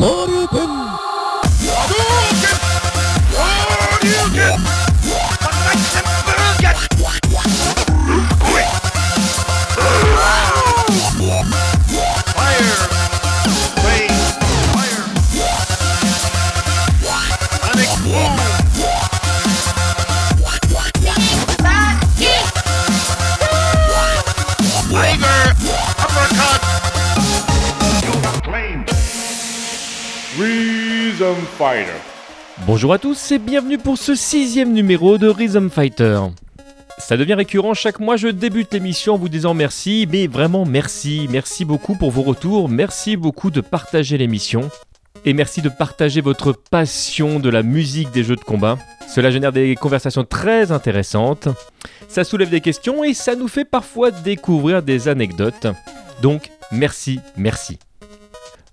Sarıtın Bonjour à tous et bienvenue pour ce sixième numéro de Rhythm Fighter. Ça devient récurrent, chaque mois je débute l'émission en vous disant merci, mais vraiment merci, merci beaucoup pour vos retours, merci beaucoup de partager l'émission, et merci de partager votre passion de la musique des jeux de combat. Cela génère des conversations très intéressantes, ça soulève des questions et ça nous fait parfois découvrir des anecdotes. Donc merci, merci.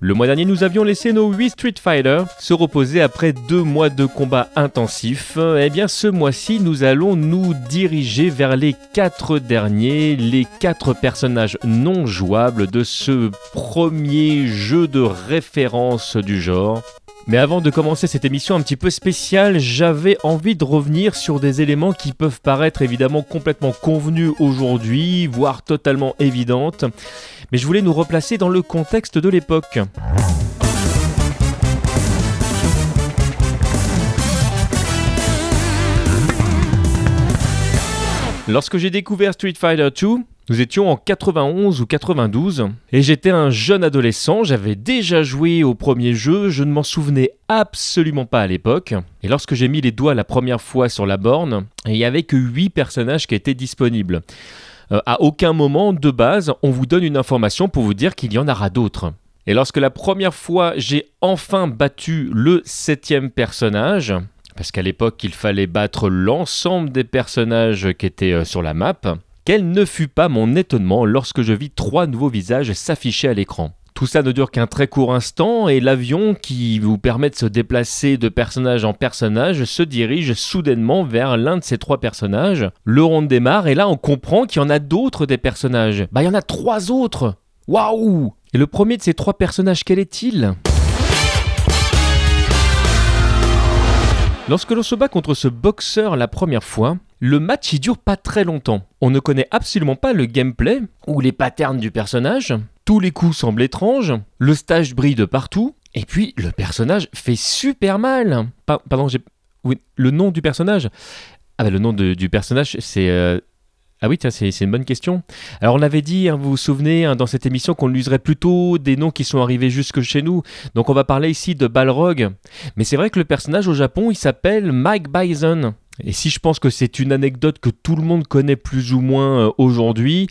Le mois dernier, nous avions laissé nos 8 Street Fighter se reposer après deux mois de combat intensifs. Eh bien, ce mois-ci, nous allons nous diriger vers les quatre derniers, les quatre personnages non jouables de ce premier jeu de référence du genre. Mais avant de commencer cette émission un petit peu spéciale, j'avais envie de revenir sur des éléments qui peuvent paraître évidemment complètement convenus aujourd'hui, voire totalement évidentes, mais je voulais nous replacer dans le contexte de l'époque. Lorsque j'ai découvert Street Fighter 2, nous étions en 91 ou 92 et j'étais un jeune adolescent, j'avais déjà joué au premier jeu, je ne m'en souvenais absolument pas à l'époque. Et lorsque j'ai mis les doigts la première fois sur la borne, il n'y avait que 8 personnages qui étaient disponibles. Euh, à aucun moment de base, on vous donne une information pour vous dire qu'il y en aura d'autres. Et lorsque la première fois j'ai enfin battu le septième personnage, parce qu'à l'époque il fallait battre l'ensemble des personnages qui étaient euh, sur la map, quel ne fut pas mon étonnement lorsque je vis trois nouveaux visages s'afficher à l'écran. Tout ça ne dure qu'un très court instant et l'avion qui vous permet de se déplacer de personnage en personnage se dirige soudainement vers l'un de ces trois personnages. Le rond démarre et là on comprend qu'il y en a d'autres des personnages. Bah il y en a trois autres Waouh Et le premier de ces trois personnages quel est-il? Lorsque l'on se bat contre ce boxeur la première fois, le match il dure pas très longtemps. On ne connaît absolument pas le gameplay ou les patterns du personnage. Tous les coups semblent étranges, le stage brille de partout, et puis le personnage fait super mal. pardon, le nom du personnage. Ah bah le nom du personnage, c'est. Euh, ah oui, c'est une bonne question. Alors on avait dit, hein, vous vous souvenez, hein, dans cette émission qu'on userait plutôt des noms qui sont arrivés jusque chez nous. Donc on va parler ici de Balrog. Mais c'est vrai que le personnage au Japon, il s'appelle Mike Bison. Et si je pense que c'est une anecdote que tout le monde connaît plus ou moins euh, aujourd'hui,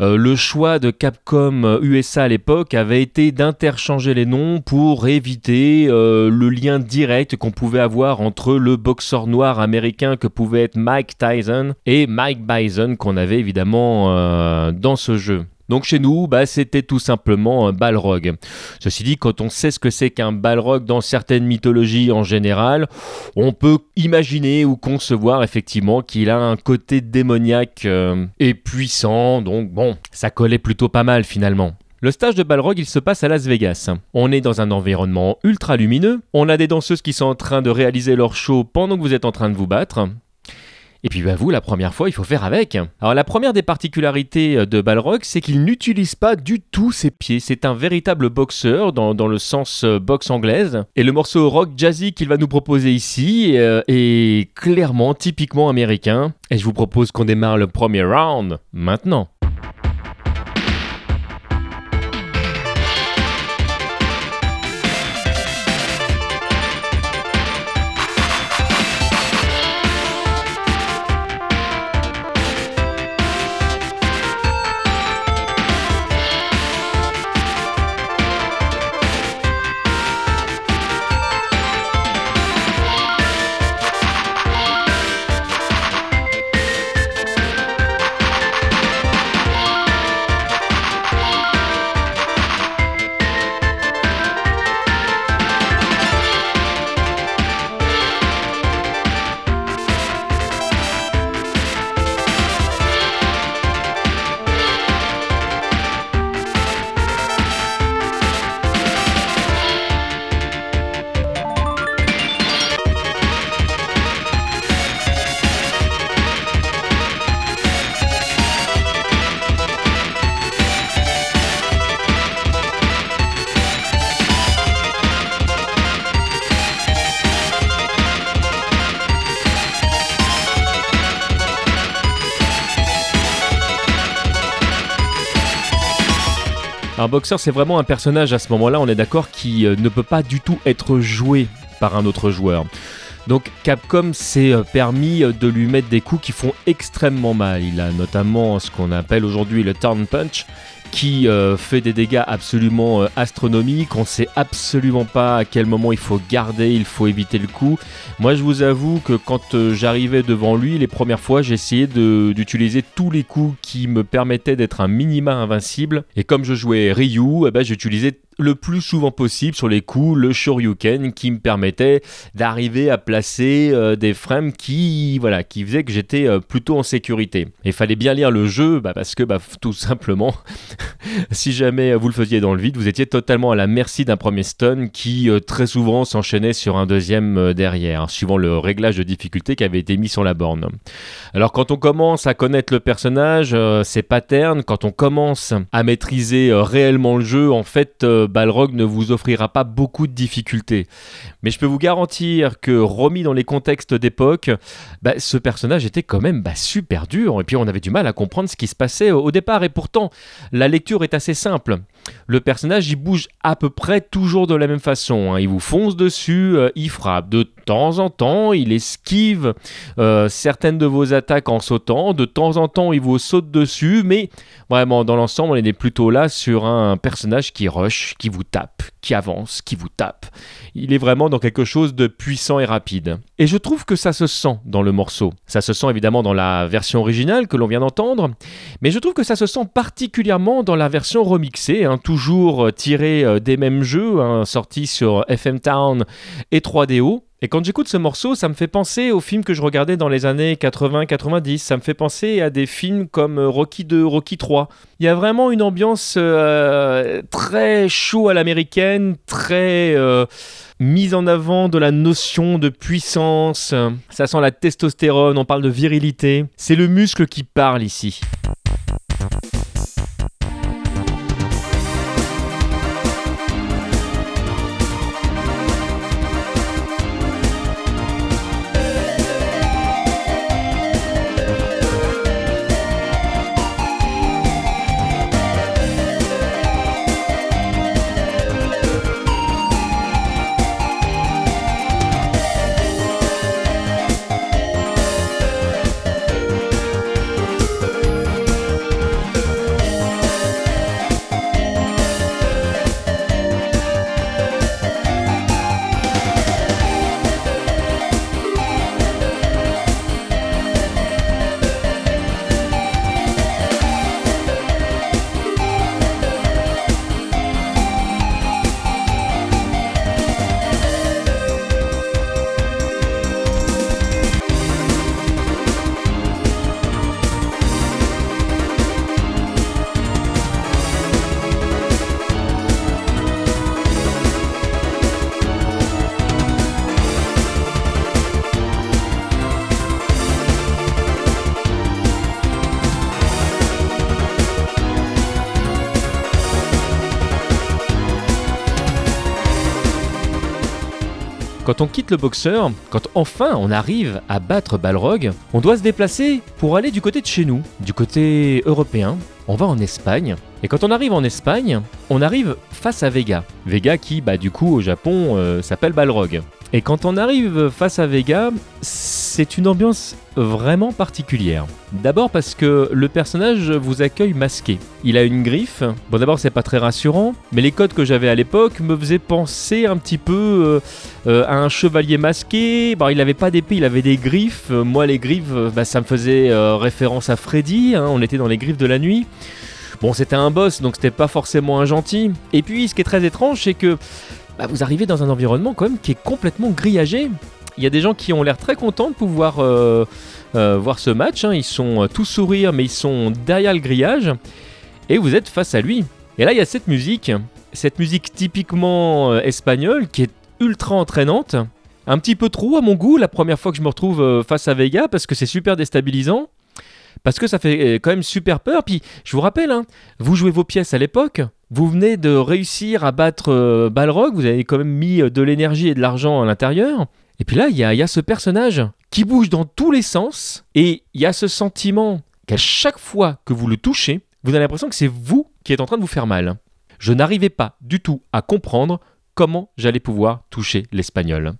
euh, le choix de Capcom USA euh, à l'époque avait été d'interchanger les noms pour éviter le lien direct qu'on pouvait avoir entre le boxeur noir américain que pouvait être Mike Tyson et Mike Bison qu'on avait évidemment dans ce jeu. Donc chez nous, bah, c'était tout simplement balrog. Ceci dit, quand on sait ce que c'est qu'un balrog dans certaines mythologies en général, on peut imaginer ou concevoir effectivement qu'il a un côté démoniaque euh, et puissant, donc bon, ça collait plutôt pas mal finalement. Le stage de Balrog, il se passe à Las Vegas. On est dans un environnement ultra lumineux, on a des danseuses qui sont en train de réaliser leur show pendant que vous êtes en train de vous battre. Et puis bah, vous, la première fois, il faut faire avec. Alors la première des particularités euh, de Balrog, c'est qu'il n'utilise pas du tout ses pieds. C'est un véritable boxeur dans, le sens euh, boxe anglaise. Et le morceau rock jazzy qu'il va nous proposer ici euh, est clairement, typiquement américain. Et je vous propose qu'on démarre le premier round maintenant. Un boxeur, c'est vraiment un personnage à ce moment-là, on est d'accord, qui euh, ne peut pas du tout être joué par un autre joueur. Donc Capcom s'est euh, permis euh, de lui mettre des coups qui font extrêmement mal. Il a notamment ce qu'on appelle aujourd'hui le turn punch, qui euh, fait des dégâts absolument euh, astronomiques. On ne sait absolument pas à quel moment il faut garder, il faut éviter le coup. Moi, je vous avoue que quand euh, j'arrivais devant lui, les premières fois, j'essayais d'utiliser tous les coups qui me permettaient d'être un minima invincible. Et comme je jouais Ryu, eh ben, j'utilisais le plus souvent possible sur les coups le Shoryuken qui me permettait d'arriver à placer euh, des frames qui voilà qui faisaient que j'étais euh, plutôt en sécurité. Il fallait bien lire le jeu bah, parce que bah, tout simplement si jamais vous le faisiez dans le vide, vous étiez totalement à la merci d'un premier stun qui euh, très souvent s'enchaînait sur un deuxième derrière, hein, suivant le réglage de difficulté qui avait été mis sur la borne. Alors quand on commence à connaître le personnage, ses patterns, quand on commence à maîtriser réellement le jeu, en fait Balrog ne vous offrira pas beaucoup de difficultés. Mais je peux vous garantir que remis dans les contextes d'époque, bah, ce personnage était quand même bah, super dur. Et puis on avait du mal à comprendre ce qui se passait au départ. Et pourtant, la lecture est assez simple le personnage il bouge à peu près toujours de la même façon. Hein. Il vous fonce dessus, euh, il frappe. De temps en temps, il esquive euh, certaines de vos attaques en sautant. De temps en temps, il vous saute dessus. Mais vraiment, dans l'ensemble, on est plutôt là sur un personnage qui rush, qui vous tape, qui avance, qui vous tape. Il est vraiment dans quelque chose de puissant et rapide. Et je trouve que ça se sent dans le morceau. Ça se sent évidemment dans la version originale que l'on vient d'entendre. Mais je trouve que ça se sent particulièrement dans la version remixée. Hein toujours euh, tiré euh, des mêmes jeux, hein, sortis sur FM Town et 3DO. Et quand j'écoute ce morceau, ça me fait penser aux films que je regardais dans les années 80-90. Ça me fait penser à des films comme euh, Rocky 2, Rocky 3. Il y a vraiment une ambiance très chaud à l'américaine, très mise en avant de la notion de puissance. Ça sent la testostérone, on parle de virilité. C'est le muscle qui parle ici. Quand on quitte le boxeur, quand enfin on arrive à battre Balrog, on doit se déplacer pour aller du côté de chez nous, du côté européen. On va en Espagne. Et quand on arrive en Espagne, on arrive face à Vega. Vega qui, bah du coup, au Japon, euh, s'appelle Balrog. Et quand on arrive face à Vega, c'est une ambiance vraiment particulière. D'abord parce que le personnage vous accueille masqué. Il a une griffe. Bon d'abord c'est pas très rassurant, mais les codes que j'avais à l'époque me faisaient penser un petit peu euh, euh, à un chevalier masqué. Il avait pas d'épée, il avait des griffes. Moi les griffes, bah, ça me faisait euh, référence à Freddy. Hein. on était dans les griffes de la nuit. Bon c'était un boss donc c'était pas forcément un gentil. Et puis ce qui est très étrange c'est que bah, vous arrivez dans un environnement quand même qui est complètement grillagé. Il y a des gens qui ont l'air très contents de pouvoir euh, euh, voir ce match. Hein. Ils sont euh, tous sourires, mais ils sont derrière le grillage. Et vous êtes face à lui. Et là, il y a cette musique, cette musique typiquement espagnole qui est ultra entraînante. Un petit peu trop à mon goût la première fois que je me retrouve face à Vega parce que c'est super déstabilisant parce que ça fait quand même super peur. Puis je vous rappelle, hein, vous jouez vos pièces à l'époque, vous venez de réussir à battre euh, Balrog, vous avez quand même mis euh, de l'énergie et de l'argent à l'intérieur. Et puis là, il y, a, ce personnage qui bouge dans tous les sens, et il y a ce sentiment qu'à chaque fois que vous le touchez, vous avez l'impression que c'est vous qui êtes en train de vous faire mal. je n'arrivais pas du tout à comprendre comment j'allais pouvoir toucher l'espagnol.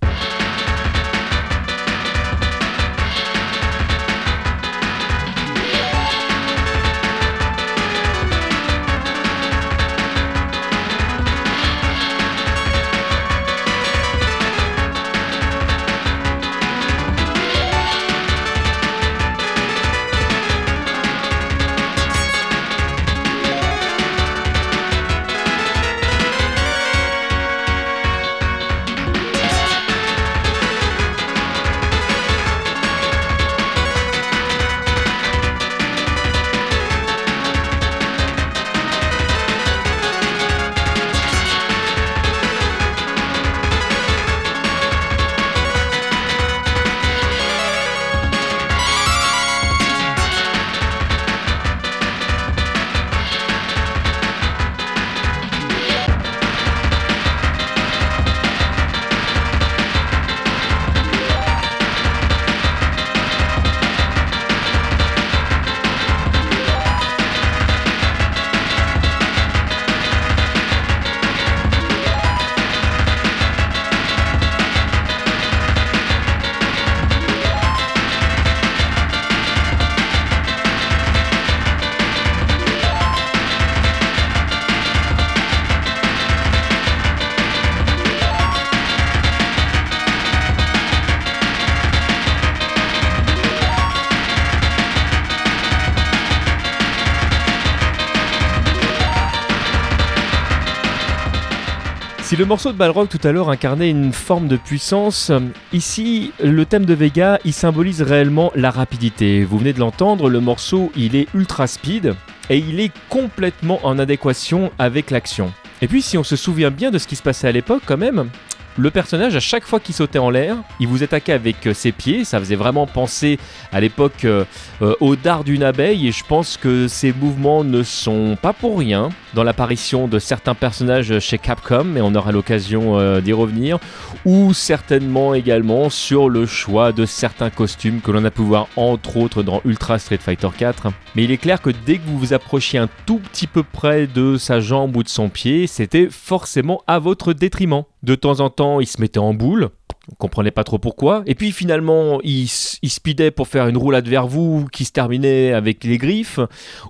Si le morceau de Balrog tout à l'heure incarnait une forme de puissance, ici le thème de Vega il symbolise réellement la rapidité. Vous venez de l'entendre, le morceau il est ultra speed et il est complètement en adéquation avec l'action. Et puis si on se souvient bien de ce qui se passait à l'époque quand même, le personnage, à chaque fois qu'il sautait en l'air, il vous attaquait avec euh, ses pieds. Ça faisait vraiment penser à l'époque euh, euh, au dard d'une abeille. Et je pense que ces mouvements ne sont pas pour rien dans l'apparition de certains personnages chez Capcom. Et on aura l'occasion d'y revenir. Ou certainement également sur le choix de certains costumes que l'on a pu voir entre autres dans Ultra Street Fighter 4. Mais il est clair que dès que vous vous approchiez un tout petit peu près de sa jambe ou de son pied, c'était forcément à votre détriment. De temps en temps, il se mettait en boule. On comprenait pas trop pourquoi. Et puis finalement, il, speedait pour faire une roulade vers vous qui se terminait avec les griffes.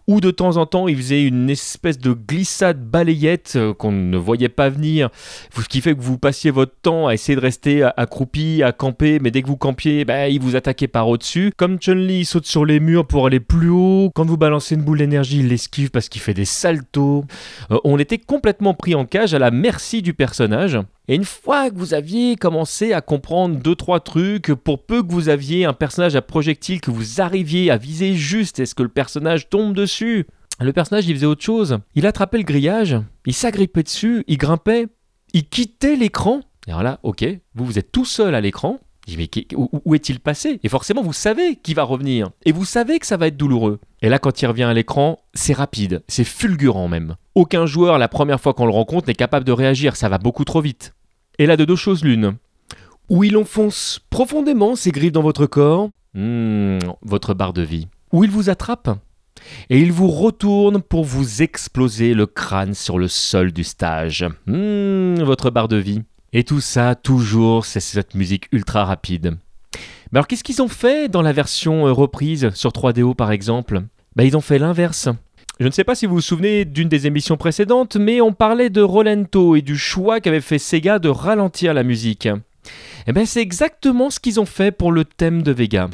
Ou de temps en temps, il faisait une espèce de glissade balayette euh, qu'on ne voyait pas venir. Ce qui fait que vous passiez votre temps à essayer de rester accroupi, à camper. Mais dès que vous campiez, bah, il vous attaquait par au-dessus. Comme Chun-Li saute sur les murs pour aller plus haut. Quand vous balancez une boule d'énergie, il l'esquive parce qu'il fait des saltos. Euh, on était complètement pris en cage à la merci du personnage. Et une fois que vous aviez commencé à comprendre deux trois trucs, pour peu que vous aviez un personnage à projectile que vous arriviez à viser juste, est-ce que le personnage tombe dessus? Le personnage il faisait autre chose. Il attrapait le grillage, il s'agrippait dessus, il grimpait, il quittait l'écran. Alors là, ok, vous vous êtes tout seul à l'écran. Mais où est-il passé? Et forcément, vous savez qu'il va revenir. Et vous savez que ça va être douloureux. Et là, quand il revient à l'écran, c'est rapide, c'est fulgurant même. Aucun joueur, la première fois qu'on le rencontre, n'est capable de réagir, ça va beaucoup trop vite. Et là, de deux choses l'une. Ou il enfonce profondément ses griffes dans votre corps, hmm, votre barre de vie. Ou il vous attrape et il vous retourne pour vous exploser le crâne sur le sol du stage. Hmm, votre barre de vie. Et tout ça, toujours, c'est cette musique ultra rapide. Mais alors qu'est-ce qu'ils ont fait dans la version euh, reprise sur 3DO par exemple? Bah, Ils ont fait l'inverse. Je ne sais pas si vous vous souvenez d'une des émissions précédentes, mais on parlait de Rolento et du choix qu'avait fait Sega de ralentir la musique. Et eh bien c'est exactement ce qu'ils ont fait pour le thème de Vega.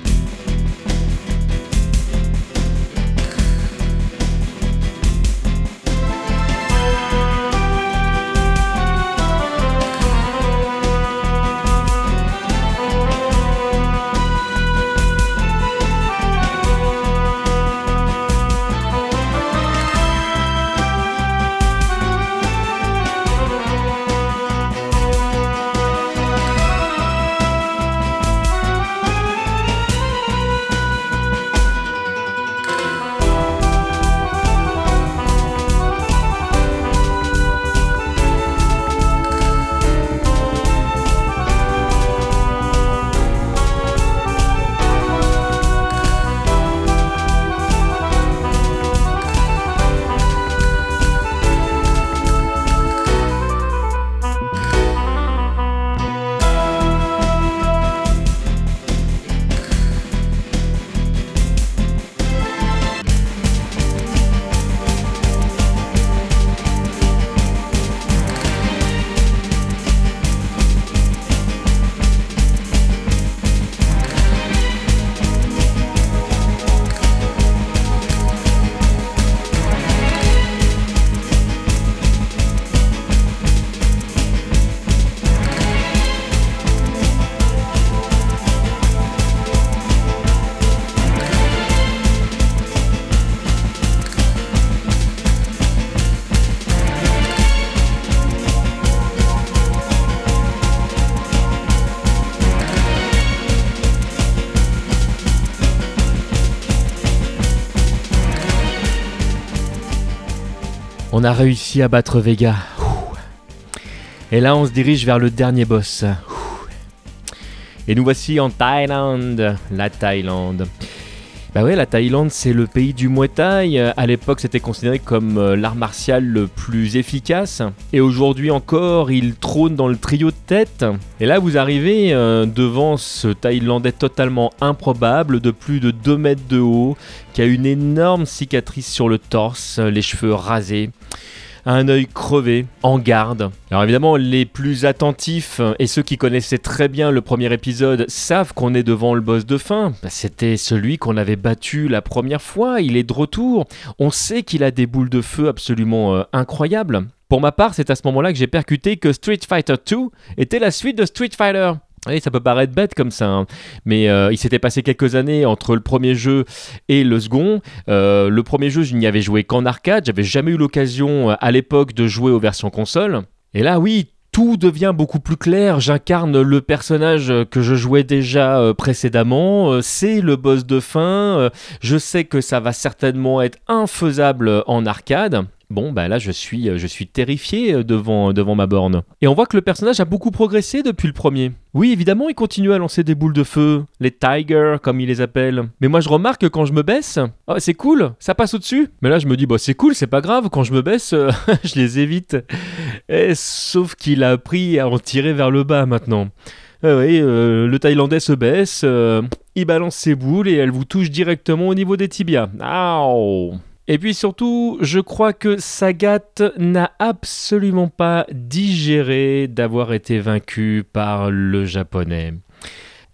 On a réussi à battre Vega. Et là, on se dirige vers le dernier boss. Et nous voici en Thaïlande, la Thaïlande. Bah ouais, la Thaïlande, c'est le pays du Muay Thai. À l'époque, c'était considéré comme euh, l'art martial le plus efficace. Et aujourd'hui encore, il trône dans le trio de tête. Et là, vous arrivez euh, devant ce Thaïlandais totalement improbable, de plus de 2 mètres de haut, qui a une énorme cicatrice sur le torse, les cheveux rasés un œil crevé, en garde. Alors évidemment, les plus attentifs et ceux qui connaissaient très bien le premier épisode savent qu'on est devant le boss de fin. C'était celui qu'on avait battu la première fois, il est de retour. On sait qu'il a des boules de feu absolument euh, incroyables. Pour ma part, c'est à ce moment-là que j'ai percuté que Street Fighter 2 était la suite de Street Fighter. Oui, ça peut paraître bête comme ça, hein. mais euh, il s'était passé quelques années entre le premier jeu et le second. Euh, le premier jeu, je n'y avais joué qu'en arcade, j'avais jamais eu l'occasion euh, à l'époque de jouer aux versions console. Et là, oui, tout devient beaucoup plus clair. J'incarne le personnage que je jouais déjà précédemment. c'est le boss de fin. je sais que ça va certainement être infaisable en arcade. Bon, bah là, je suis, je suis terrifié euh, devant, devant ma borne. Et on voit que le personnage a beaucoup progressé depuis le premier. Oui, évidemment, il continue à lancer des boules de feu, les Tigers, comme il les appelle. Mais moi, je remarque que quand je me baisse, oh, c'est cool, ça passe au-dessus. Mais là, je me dis, bah, c'est cool, c'est pas grave, quand je me baisse, euh, je les évite. Et, sauf qu'il a appris à en tirer vers le bas maintenant. Ah oui, euh, le Thaïlandais se baisse, il balance ses boules et elle vous touche directement au niveau des tibias. Aouh et puis surtout, je crois que Sagat n'a absolument pas digéré d'avoir été vaincu par le japonais.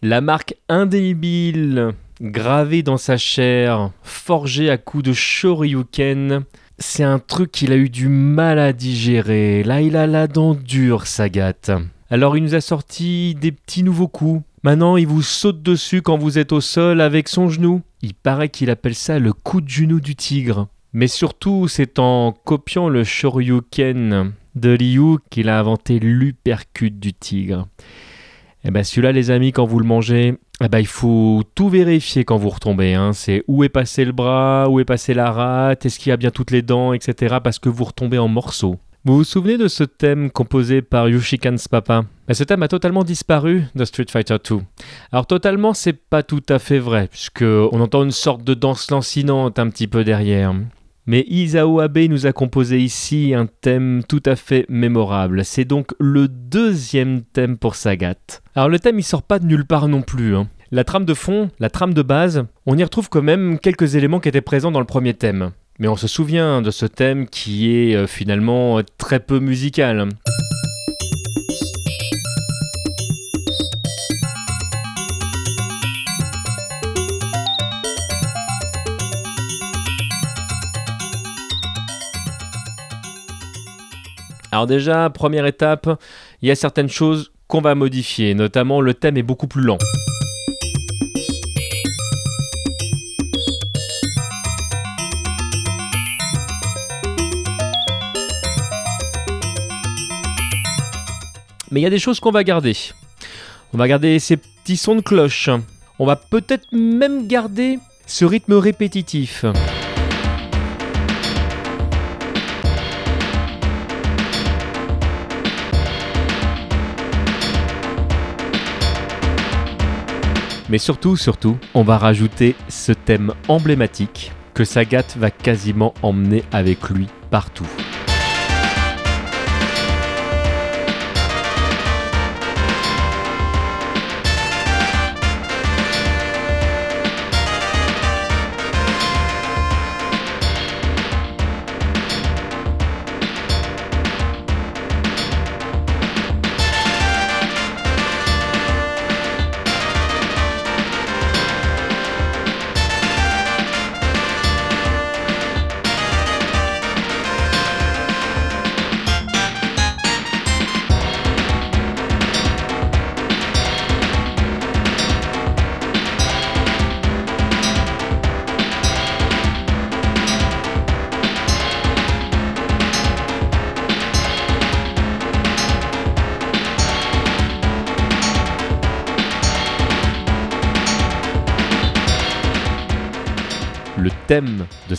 La marque indélébile gravée dans sa chair, forgée à coups de shoryuken, c'est un truc qu'il a eu du mal à digérer. Là, il a la dent dure, Sagat. Alors, il nous a sorti des petits nouveaux coups. Maintenant, il vous saute dessus quand vous êtes au sol avec son genou. Il paraît qu'il appelle ça le coup de genou du tigre. Mais surtout, c'est en copiant le Shoryuken de Ryu qu'il a inventé l'upercute du tigre. Et eh bien celui-là, les amis, quand vous le mangez, eh ben, il faut tout vérifier quand vous retombez. Hein. C'est où est passé le bras, où est passé la rate, est-ce qu'il y a bien toutes les dents, etc. Parce que vous retombez en morceaux. Vous vous souvenez de ce thème composé par Yushikan's papa ben, Ce thème a totalement disparu de Street Fighter 2. Alors totalement, c'est pas tout à fait vrai, puisque on entend une sorte de danse lancinante un petit peu derrière. Mais Isao Abe nous a composé ici un thème tout à fait mémorable. C'est donc le deuxième thème pour Sagat. Alors le thème il sort pas de nulle part non plus. Hein. La trame de fond, la trame de base, on y retrouve quand même quelques éléments qui étaient présents dans le premier thème. Mais on se souvient de ce thème qui est euh, finalement très peu musical. Alors déjà, première étape, il y a certaines choses qu'on va modifier, notamment le thème est beaucoup plus lent. Mais il y a des choses qu'on va garder. On va garder ces petits sons de cloche. On va peut-être même garder ce rythme répétitif. Mais surtout, surtout, on va rajouter ce thème emblématique que Sagat va quasiment emmener avec lui partout.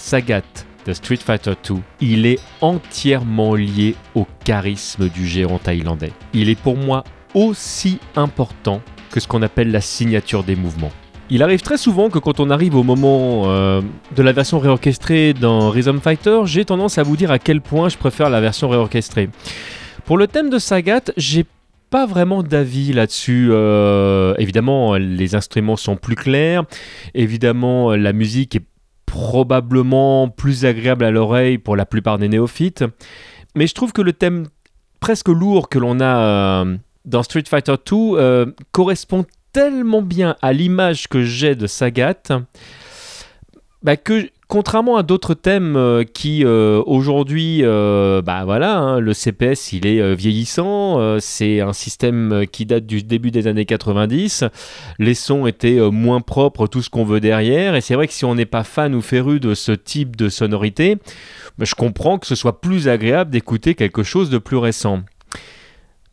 Sagat de Street Fighter 2, il est entièrement lié au charisme du géant thaïlandais. Il est pour moi aussi important que ce qu'on appelle la signature des mouvements. Il arrive très souvent que quand on arrive au moment euh, de la version réorchestrée dans Rhythm Fighter, j'ai tendance à vous dire à quel point je préfère la version réorchestrée. Pour le thème de Sagat, j'ai pas vraiment d'avis là-dessus. Euh, évidemment, les instruments sont plus clairs. Évidemment, la musique est probablement plus agréable à l'oreille pour la plupart des néophytes. Mais je trouve que le thème presque lourd que l'on a euh, dans Street Fighter 2 correspond tellement bien à l'image que j'ai de Sagat bah, que contrairement à d'autres thèmes euh, qui euh, aujourd'hui, euh, bah hein, le CPS il est vieillissant, c'est un système qui date du début des années 90, les sons étaient moins propres, tout ce qu'on veut derrière, et c'est vrai que si on n'est pas fan ou féru de ce type de sonorité, bah, je comprends que ce soit plus agréable d'écouter quelque chose de plus récent.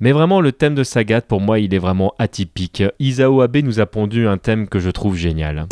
Mais vraiment, le thème de Sagat, pour moi, il est vraiment atypique. Isao Abe nous a pondu un thème que je trouve génial.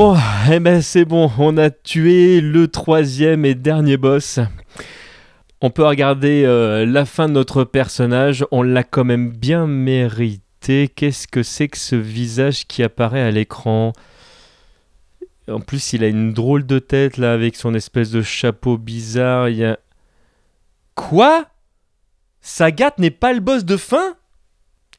Bon, eh ben c'est bon, on a tué le troisième et dernier boss. On peut regarder euh, la fin de notre personnage, on l'a quand même bien mérité. Qu'est-ce que c'est que ce visage qui apparaît à l'écran? En plus, il a une drôle de tête là avec son espèce de chapeau bizarre. Il y a... Quoi? Sagat n'est pas le boss de fin?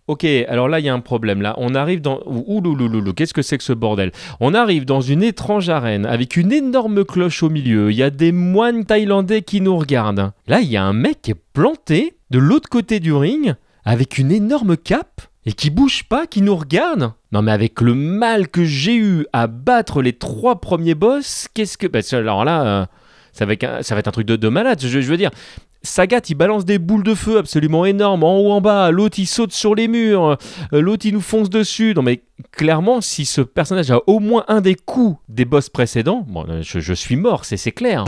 Ok, alors là, il y a un problème. Là, on arrive dans. Ouloulouloulou, qu'est-ce que c'est que ce bordel? On arrive dans une étrange arène avec une énorme cloche au milieu. Il y a des moines thaïlandais qui nous regardent. Là, il y a un mec qui est planté de l'autre côté du ring avec une énorme cape et qui bouge pas, qui nous regarde. Non, mais avec le mal que j'ai eu à battre les trois premiers boss, qu'est-ce que. Bah, alors là. Euh, ça va, être un, truc de, de malade. Je, veux dire, Sagat, il balance des boules de feu absolument énormes, en haut, en bas. L'autre, il saute sur les murs. Euh, l'autre, il nous fonce dessus. Non, mais clairement, si ce personnage a au moins un des coups des boss précédents, je suis mort, c'est clair.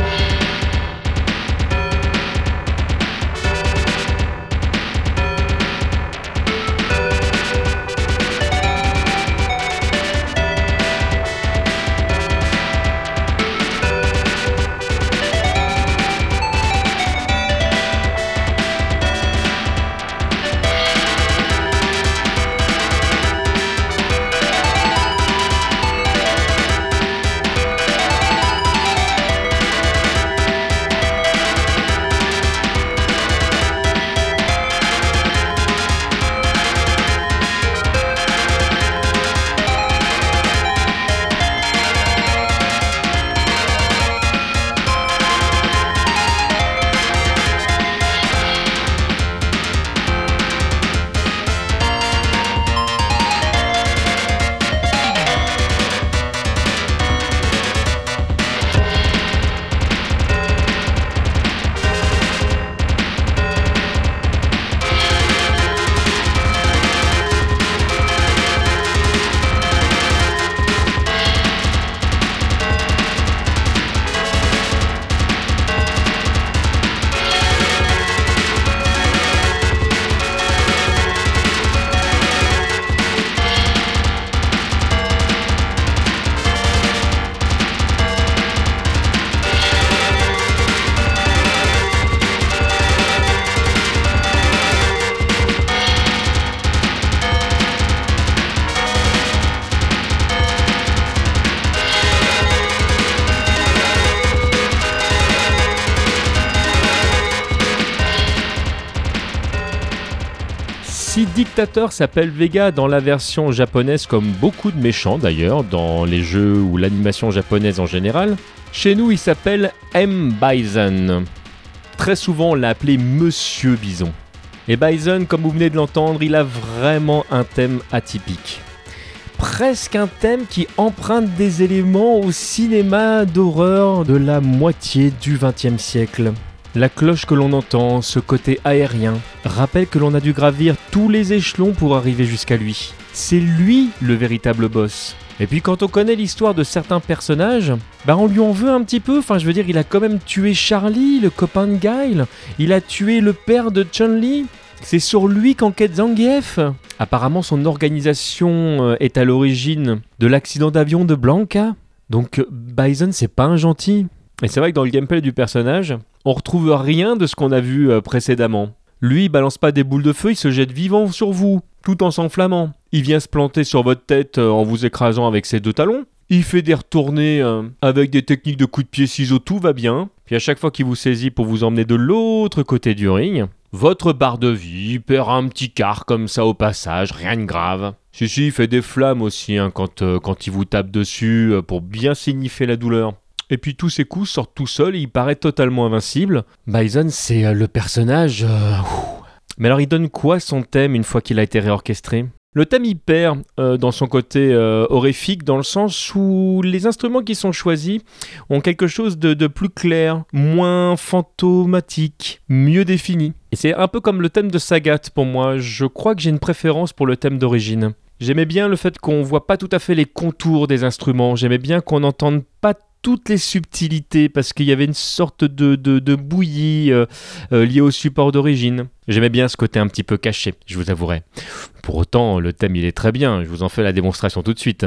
S'appelle Vega dans la version japonaise comme beaucoup de méchants d'ailleurs, dans les jeux ou l'animation japonaise en général, chez nous il s'appelle M. Bison. Très souvent on l'a appelé Monsieur Bison. Et Bison, comme vous venez de l'entendre, il a vraiment un thème atypique. Presque un thème qui emprunte des éléments au cinéma d'horreur de la moitié du XXe siècle. La cloche que l'on entend, ce côté aérien, rappelle que l'on a dû gravir tous les échelons pour arriver jusqu'à lui. C'est lui le véritable boss. Et puis quand on connaît l'histoire de certains personnages, bah on lui en veut un petit peu. Enfin, je veux dire, il a quand même tué Charlie, le copain de Guile. Il a tué le père de Chun-Li. C'est sur lui qu'enquête Zangief. Apparemment, son organisation euh, est à l'origine de l'accident d'avion de Blanca. Donc, Bison, c'est pas un gentil. Et c'est vrai que dans le gameplay du personnage, on retrouve rien de ce qu'on a vu euh, précédemment. Lui, il balance pas des boules de feu, il se jette vivant sur vous, tout en s'enflammant. Il vient se planter sur votre tête euh, en vous écrasant avec ses deux talons. Il fait des retournées euh, avec des techniques de coups de pied ciseaux, tout va bien. Puis à chaque fois qu'il vous saisit pour vous emmener de l'autre côté du ring, votre barre de vie perd un petit quart comme ça au passage, rien de grave. Si si, il fait des flammes aussi hein, quand, quand il vous tape dessus pour bien signifier la douleur. Et puis tous ses coups sortent tout seuls et il paraît totalement invincible. Bison, c'est le personnage... Mais alors il donne quoi son thème une fois qu'il a été réorchestré? Le thème y perd euh, dans son côté euh, horrifique, dans le sens où les instruments qui sont choisis ont quelque chose de, plus clair, moins fantomatique, mieux défini. Et c'est un peu comme le thème de Sagat pour moi. Je crois que j'ai une préférence pour le thème d'origine. J'aimais bien le fait qu'on voit pas tout à fait les contours des instruments. J'aimais bien qu'on n'entende pas toutes les subtilités parce qu'il y avait une sorte de, de, bouillie euh, euh, liée au support d'origine. J'aimais bien ce côté un petit peu caché, je vous avouerai. Pour autant, le thème il est très bien, je vous en fais la démonstration tout de suite.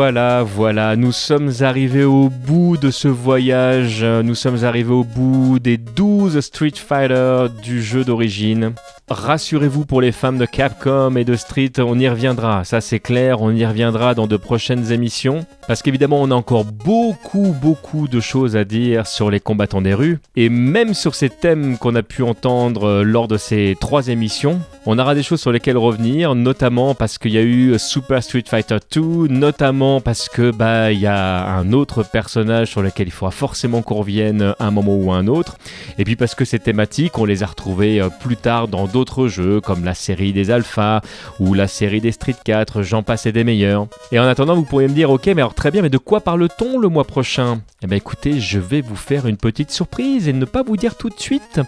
Voilà, voilà, nous sommes arrivés au bout de ce voyage, nous sommes arrivés au bout des 12 Street Fighter du jeu d'origine. Rassurez-vous pour les fans de Capcom et de Street, on y reviendra, ça c'est clair, on y reviendra dans de prochaines émissions. Parce qu'évidemment, on a encore beaucoup, beaucoup de choses à dire sur les combattants des rues. Et même sur ces thèmes qu'on a pu entendre euh, lors de ces trois émissions, on aura des choses sur lesquelles revenir, notamment parce qu'il y a eu Super Street Fighter 2, notamment parce que bah il y a un autre personnage sur lequel il faudra forcément qu'on revienne un moment ou un autre. Et puis parce que ces thématiques, on les a retrouvées euh, plus tard dans d'autres jeux comme la série des Alphas ou la série des Street 4, j'en passe et des meilleurs. Et en attendant, vous pourriez me dire, ok, mais alors Très bien, mais de quoi parle-t-on le mois prochain? Eh bien écoutez, je vais vous faire une petite surprise et ne pas vous dire tout de suite.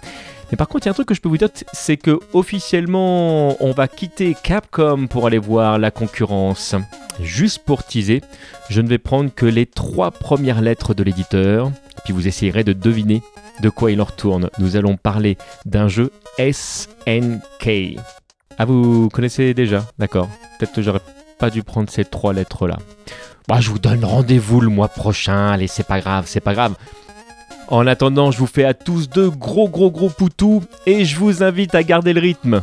Mais par contre, il y a un truc que je peux vous dire, c'est que officiellement, on va quitter Capcom pour aller voir la concurrence. Juste pour teaser, je ne vais prendre que les trois premières lettres de l'éditeur, puis vous essayerez de deviner de quoi il en retourne. Nous allons parler d'un jeu SNK. Ah, vous connaissez déjà, d'accord. Peut-être que j'aurais pas dû prendre ces trois lettres-là. Bah, je vous donne rendez-vous le mois prochain. Allez, c'est pas grave, c'est pas grave. En attendant, je vous fais à tous de gros gros gros poutous et je vous invite à garder le rythme.